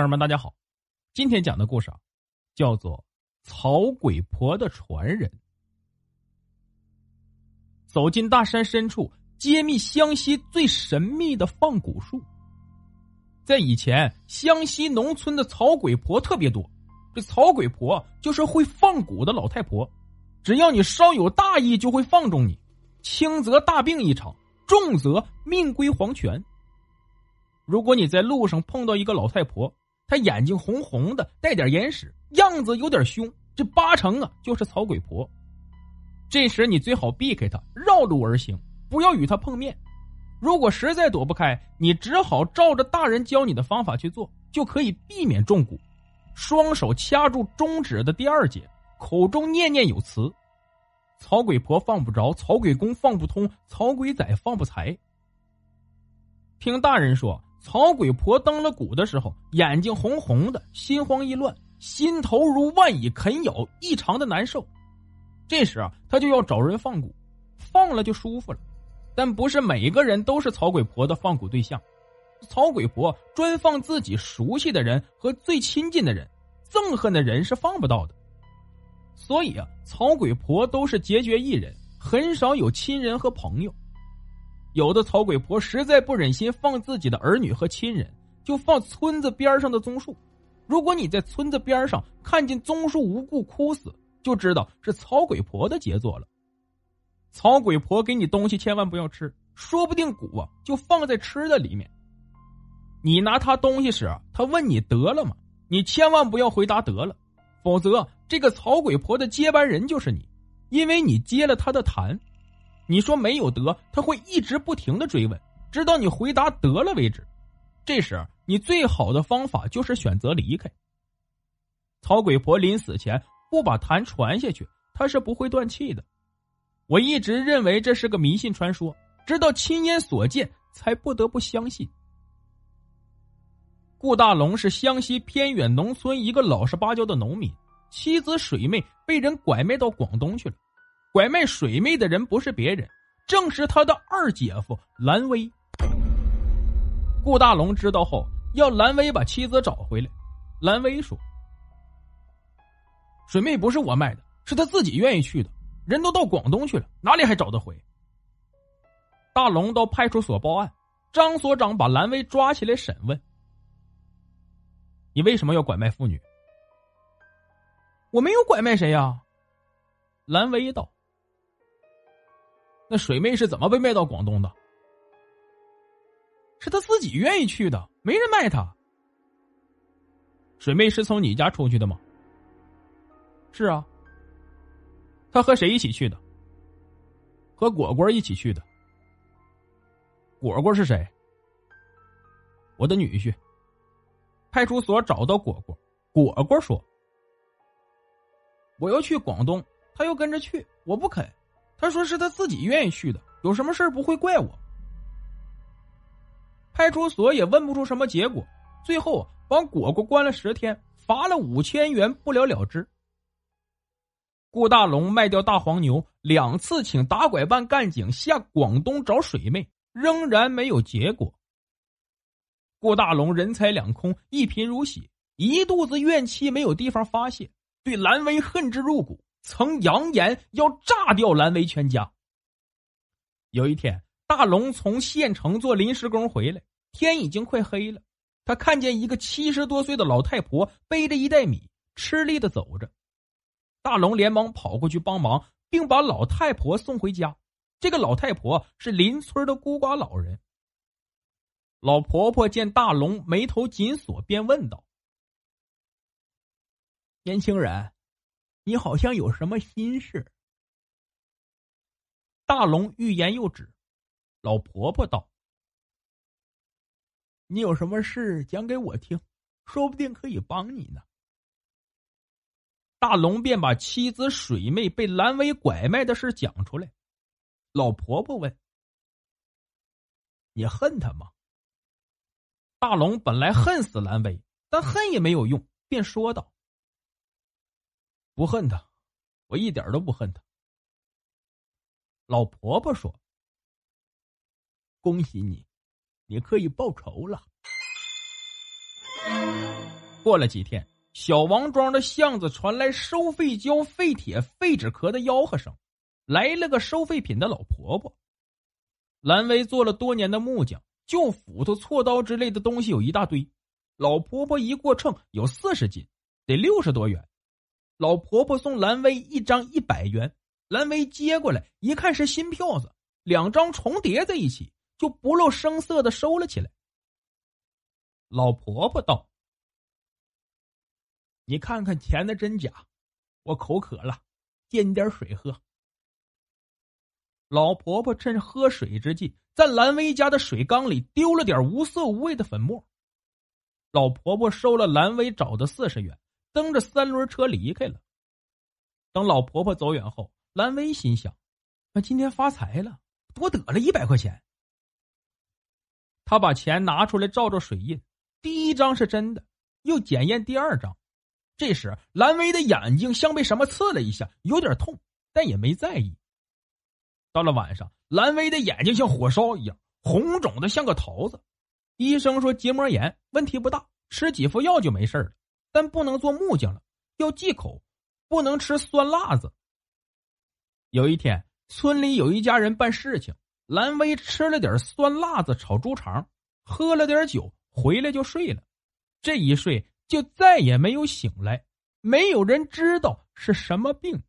听友们，大家好，今天讲的故事啊，叫做《曹鬼婆的传人》。走进大山深处，揭秘湘西最神秘的放蛊术。在以前，湘西农村的曹鬼婆特别多。这曹鬼婆就是会放蛊的老太婆，只要你稍有大意，就会放纵你，轻则大病一场，重则命归黄泉。如果你在路上碰到一个老太婆，他眼睛红红的，带点眼屎，样子有点凶，这八成啊就是曹鬼婆。这时你最好避开她，绕路而行，不要与她碰面。如果实在躲不开，你只好照着大人教你的方法去做，就可以避免中蛊。双手掐住中指的第二节，口中念念有词：“曹鬼婆放不着，曹鬼公放不通，曹鬼仔放不财。”听大人说。曹鬼婆登了谷的时候，眼睛红红的，心慌意乱，心头如万蚁啃咬，异常的难受。这时啊，他就要找人放蛊，放了就舒服了。但不是每个人都是曹鬼婆的放蛊对象，曹鬼婆专放自己熟悉的人和最亲近的人，憎恨的人是放不到的。所以啊，曹鬼婆都是结绝一人，很少有亲人和朋友。有的曹鬼婆实在不忍心放自己的儿女和亲人，就放村子边上的棕树。如果你在村子边上看见棕树无故枯死，就知道是曹鬼婆的杰作了。曹鬼婆给你东西，千万不要吃，说不定蛊啊就放在吃的里面。你拿他东西时，他问你得了吗？你千万不要回答得了，否则这个曹鬼婆的接班人就是你，因为你接了他的坛。你说没有得，他会一直不停的追问，直到你回答得了为止。这时，你最好的方法就是选择离开。曹鬼婆临死前不把痰传下去，她是不会断气的。我一直认为这是个迷信传说，直到亲眼所见，才不得不相信。顾大龙是湘西偏远农村一个老实巴交的农民，妻子水妹被人拐卖到广东去了。拐卖水妹的人不是别人，正是他的二姐夫蓝威。顾大龙知道后，要蓝威把妻子找回来。蓝威说：“水妹不是我卖的，是他自己愿意去的。人都到广东去了，哪里还找得回？”大龙到派出所报案，张所长把蓝威抓起来审问：“你为什么要拐卖妇女？”“我没有拐卖谁呀。”蓝威道。那水妹是怎么被卖到广东的？是她自己愿意去的，没人卖她。水妹是从你家出去的吗？是啊。她和谁一起去的？和果果一起去的。果果是谁？我的女婿。派出所找到果果，果果说：“我要去广东，他又跟着去，我不肯。”他说是他自己愿意去的，有什么事不会怪我。派出所也问不出什么结果，最后把果果关了十天，罚了五千元，不了了之。顾大龙卖掉大黄牛，两次请打拐办干警下广东找水妹，仍然没有结果。顾大龙人财两空，一贫如洗，一肚子怨气没有地方发泄，对蓝威恨之入骨。曾扬言要炸掉蓝威全家。有一天，大龙从县城做临时工回来，天已经快黑了。他看见一个七十多岁的老太婆背着一袋米，吃力的走着。大龙连忙跑过去帮忙，并把老太婆送回家。这个老太婆是邻村的孤寡老人。老婆婆见大龙眉头紧锁，便问道：“年轻人。”你好像有什么心事？大龙欲言又止，老婆婆道：“你有什么事讲给我听，说不定可以帮你呢。”大龙便把妻子水妹被蓝威拐卖的事讲出来。老婆婆问：“你恨他吗？”大龙本来恨死蓝威，但恨也没有用，便说道：“不恨他，我一点都不恨他。”老婆婆说：“恭喜你，你可以报仇了。”过了几天。小王庄的巷子传来收废胶、废铁、废纸壳的吆喝声，来了个收废品的老婆婆。蓝威做了多年的木匠，就斧头、锉刀之类的东西有一大堆。老婆婆一过秤有四十斤，得六十多元。老婆婆送蓝威一张一百元，蓝威接过来一看是新票子，两张重叠在一起，就不露声色的收了起来。老婆婆道。你看看钱的真假，我口渴了，借你点水喝。老婆婆趁喝水之际，在蓝威家的水缸里丢了点无色无味的粉末。老婆婆收了蓝威找的四十元，蹬着三轮车离开了。等老婆婆走远后，蓝威心想：“那今天发财了，多得了一百块钱。”他把钱拿出来照照水印，第一张是真的，又检验第二张。这时，蓝威的眼睛像被什么刺了一下，有点痛，但也没在意。到了晚上，蓝威的眼睛像火烧一样，红肿的像个桃子。医生说结膜炎，问题不大，吃几副药就没事了。但不能做木匠了，要忌口，不能吃酸辣子。有一天，村里有一家人办事情，蓝威吃了点酸辣子炒猪肠，喝了点酒，回来就睡了。这一睡。就再也没有醒来，没有人知道是什么病。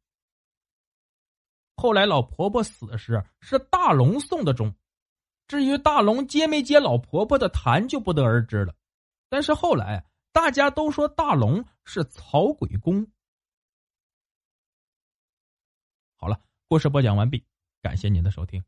后来老婆婆死时是大龙送的钟，至于大龙接没接老婆婆的痰就不得而知了。但是后来大家都说大龙是曹鬼公。好了，故事播讲完毕，感谢您的收听。